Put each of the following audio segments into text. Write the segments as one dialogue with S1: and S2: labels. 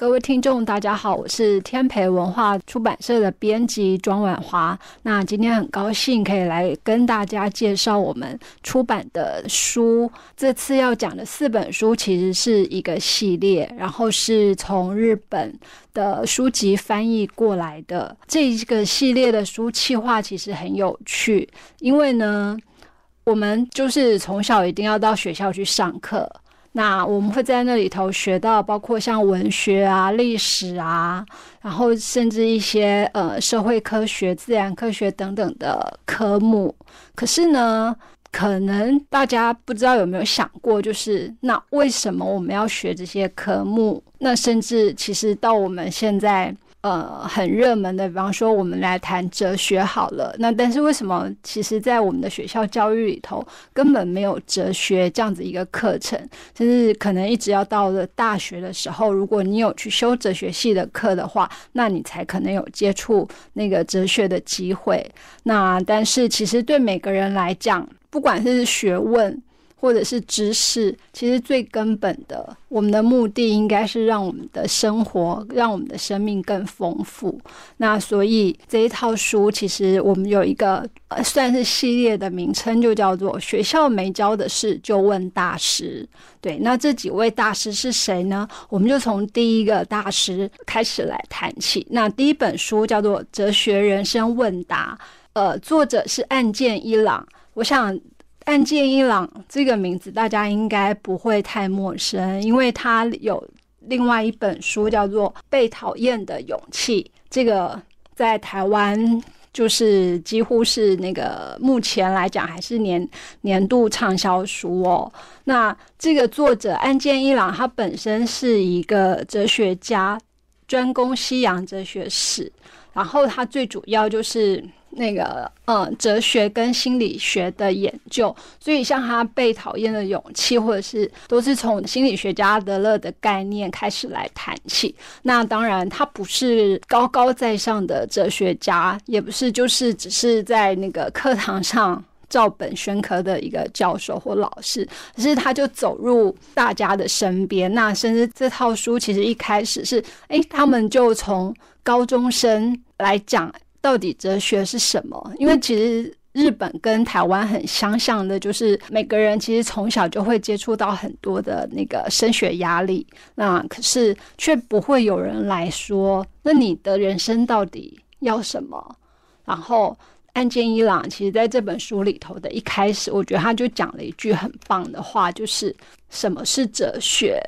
S1: 各位听众，大家好，我是天培文化出版社的编辑庄婉华。那今天很高兴可以来跟大家介绍我们出版的书。这次要讲的四本书其实是一个系列，然后是从日本的书籍翻译过来的。这一个系列的书企划其实很有趣，因为呢，我们就是从小一定要到学校去上课。那我们会在那里头学到，包括像文学啊、历史啊，然后甚至一些呃社会科学、自然科学等等的科目。可是呢，可能大家不知道有没有想过，就是那为什么我们要学这些科目？那甚至其实到我们现在。呃，很热门的，比方说，我们来谈哲学好了。那但是为什么，其实，在我们的学校教育里头，根本没有哲学这样子一个课程，甚至可能一直要到了大学的时候，如果你有去修哲学系的课的话，那你才可能有接触那个哲学的机会。那但是，其实对每个人来讲，不管是学问。或者是知识，其实最根本的，我们的目的应该是让我们的生活，让我们的生命更丰富。那所以这一套书，其实我们有一个算是系列的名称，就叫做“学校没教的事就问大师”。对，那这几位大师是谁呢？我们就从第一个大师开始来谈起。那第一本书叫做《哲学人生问答》，呃，作者是岸见一朗。我想。岸见一郎这个名字大家应该不会太陌生，因为他有另外一本书叫做《被讨厌的勇气》，这个在台湾就是几乎是那个目前来讲还是年年度畅销书哦。那这个作者岸见一郎，他本身是一个哲学家，专攻西洋哲学史，然后他最主要就是。那个，嗯，哲学跟心理学的研究，所以像他被讨厌的勇气，或者是都是从心理学家德勒的概念开始来谈起。那当然，他不是高高在上的哲学家，也不是就是只是在那个课堂上照本宣科的一个教授或老师，可是他就走入大家的身边。那甚至这套书其实一开始是，哎，他们就从高中生来讲。到底哲学是什么？因为其实日本跟台湾很相像的，就是每个人其实从小就会接触到很多的那个升学压力，那可是却不会有人来说，那你的人生到底要什么？然后岸见一郎其实在这本书里头的一开始，我觉得他就讲了一句很棒的话，就是什么是哲学？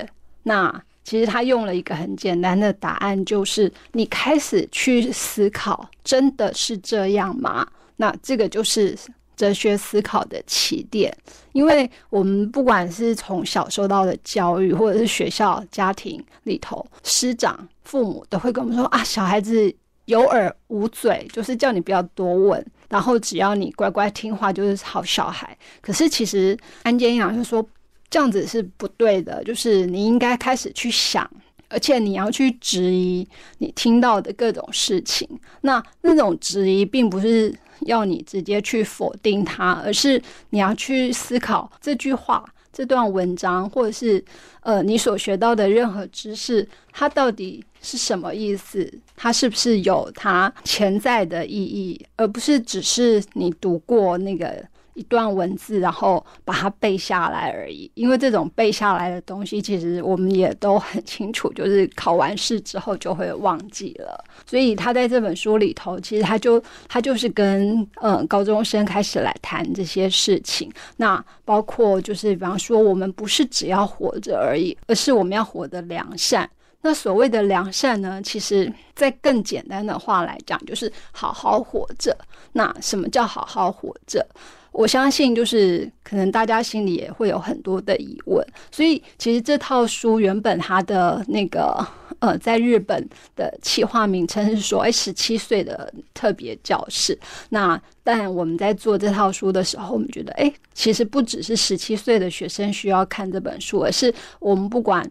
S1: 那其实他用了一个很简单的答案，就是你开始去思考，真的是这样吗？那这个就是哲学思考的起点。因为我们不管是从小受到的教育，或者是学校、家庭里头，师长、父母都会跟我们说啊，小孩子有耳无嘴，就是叫你不要多问，然后只要你乖乖听话，就是好小孩。可是其实安建阳就说。这样子是不对的，就是你应该开始去想，而且你要去质疑你听到的各种事情。那那种质疑，并不是要你直接去否定它，而是你要去思考这句话、这段文章，或者是呃你所学到的任何知识，它到底是什么意思？它是不是有它潜在的意义，而不是只是你读过那个。一段文字，然后把它背下来而已。因为这种背下来的东西，其实我们也都很清楚，就是考完试之后就会忘记了。所以他在这本书里头，其实他就他就是跟嗯高中生开始来谈这些事情。那包括就是比方说，我们不是只要活着而已，而是我们要活得良善。那所谓的良善呢，其实在更简单的话来讲，就是好好活着。那什么叫好好活着？我相信，就是可能大家心里也会有很多的疑问，所以其实这套书原本它的那个呃，在日本的企划名称是说，哎，十七岁的特别教室。那但我们在做这套书的时候，我们觉得，哎，其实不只是十七岁的学生需要看这本书，而是我们不管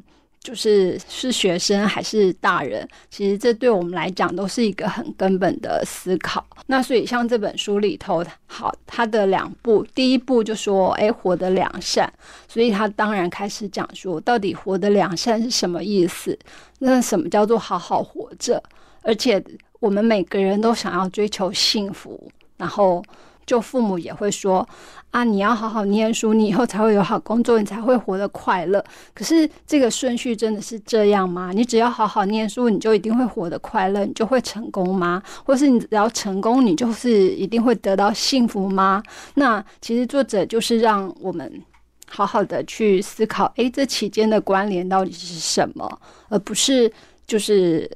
S1: 就是是学生还是大人，其实这对我们来讲都是一个很根本的思考。那所以像这本书里头，好，它的两步，第一步就说，哎，活得良善，所以他当然开始讲说，到底活得良善是什么意思？那什么叫做好好活着？而且我们每个人都想要追求幸福，然后。就父母也会说啊，你要好好念书，你以后才会有好工作，你才会活得快乐。可是这个顺序真的是这样吗？你只要好好念书，你就一定会活得快乐，你就会成功吗？或是你只要成功，你就是一定会得到幸福吗？那其实作者就是让我们好好的去思考，诶，这期间的关联到底是什么，而不是就是。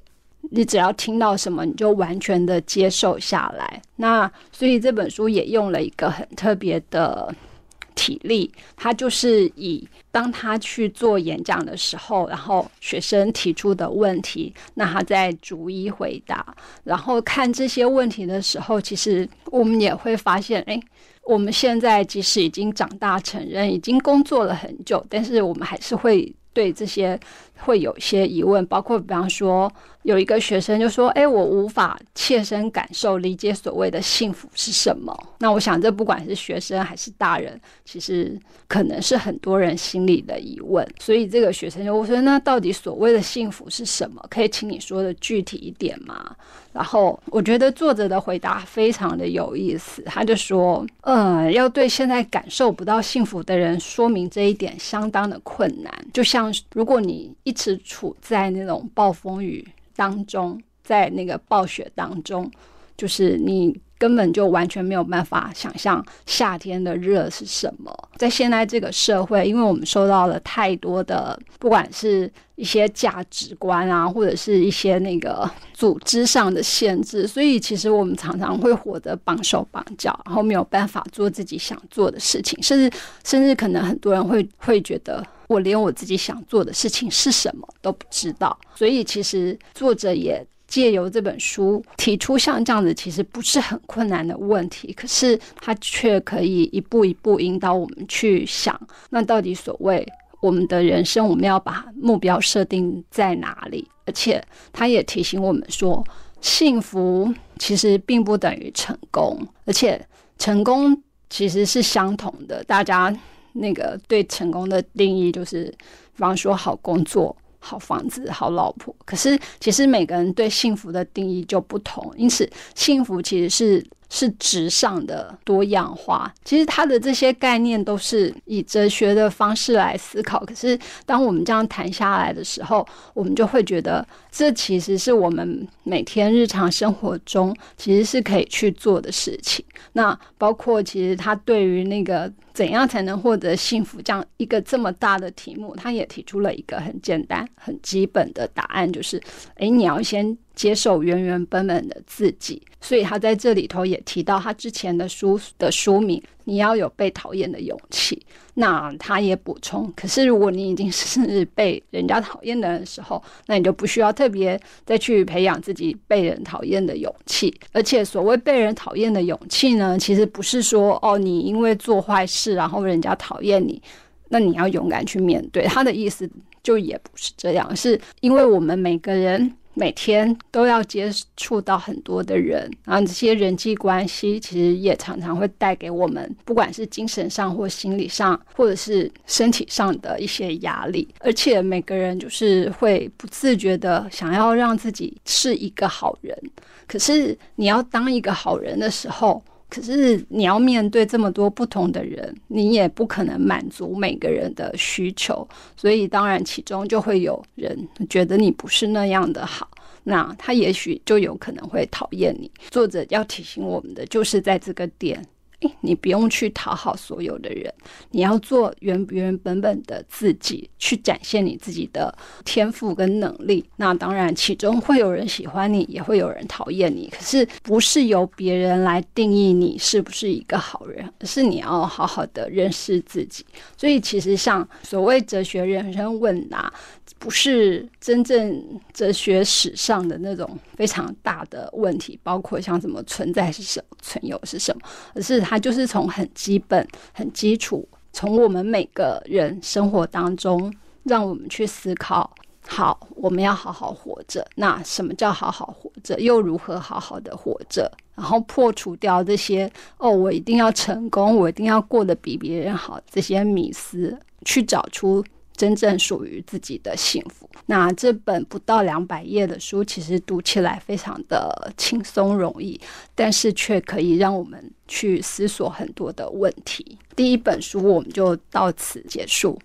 S1: 你只要听到什么，你就完全的接受下来。那所以这本书也用了一个很特别的体例，他就是以当他去做演讲的时候，然后学生提出的问题，那他在逐一回答。然后看这些问题的时候，其实我们也会发现，哎，我们现在即使已经长大成人，已经工作了很久，但是我们还是会。对这些会有一些疑问，包括比方说，有一个学生就说：“哎，我无法切身感受、理解所谓的幸福是什么。”那我想，这不管是学生还是大人，其实可能是很多人心里的疑问。所以这个学生就说：“那到底所谓的幸福是什么？可以请你说的具体一点吗？”然后我觉得作者的回答非常的有意思，他就说：“嗯，要对现在感受不到幸福的人说明这一点，相当的困难。就像如果你一直处在那种暴风雨当中，在那个暴雪当中，就是你。”根本就完全没有办法想象夏天的热是什么。在现在这个社会，因为我们受到了太多的，不管是一些价值观啊，或者是一些那个组织上的限制，所以其实我们常常会活得绑手绑脚，然后没有办法做自己想做的事情，甚至甚至可能很多人会会觉得，我连我自己想做的事情是什么都不知道。所以其实作者也。借由这本书提出像这样子其实不是很困难的问题，可是他却可以一步一步引导我们去想，那到底所谓我们的人生，我们要把目标设定在哪里？而且他也提醒我们说，幸福其实并不等于成功，而且成功其实是相同的。大家那个对成功的定义就是，比方说好工作。好房子，好老婆。可是，其实每个人对幸福的定义就不同，因此幸福其实是。是值上的多样化，其实它的这些概念都是以哲学的方式来思考。可是当我们这样谈下来的时候，我们就会觉得，这其实是我们每天日常生活中其实是可以去做的事情。那包括其实他对于那个怎样才能获得幸福这样一个这么大的题目，他也提出了一个很简单、很基本的答案，就是：哎，你要先。接受原原本本的自己，所以他在这里头也提到他之前的书的书名，你要有被讨厌的勇气。那他也补充，可是如果你已经是被人家讨厌的时候，那你就不需要特别再去培养自己被人讨厌的勇气。而且所谓被人讨厌的勇气呢，其实不是说哦，你因为做坏事然后人家讨厌你，那你要勇敢去面对。他的意思就也不是这样，是因为我们每个人。每天都要接触到很多的人，然后这些人际关系其实也常常会带给我们，不管是精神上或心理上，或者是身体上的一些压力。而且每个人就是会不自觉的想要让自己是一个好人，可是你要当一个好人的时候。可是你要面对这么多不同的人，你也不可能满足每个人的需求，所以当然其中就会有人觉得你不是那样的好，那他也许就有可能会讨厌你。作者要提醒我们的就是在这个点。你不用去讨好所有的人，你要做原原本本的自己，去展现你自己的天赋跟能力。那当然，其中会有人喜欢你，也会有人讨厌你。可是，不是由别人来定义你是不是一个好人，而是你要好好的认识自己。所以，其实像所谓哲学人生问答。不是真正哲学史上的那种非常大的问题，包括像什么存在是什么、存有是什么，而是它就是从很基本、很基础，从我们每个人生活当中让我们去思考。好，我们要好好活着。那什么叫好好活着？又如何好好的活着？然后破除掉这些哦，我一定要成功，我一定要过得比别人好这些迷思，去找出真正属于自己的幸福。那这本不到两百页的书，其实读起来非常的轻松容易，但是却可以让我们去思索很多的问题。第一本书我们就到此结束。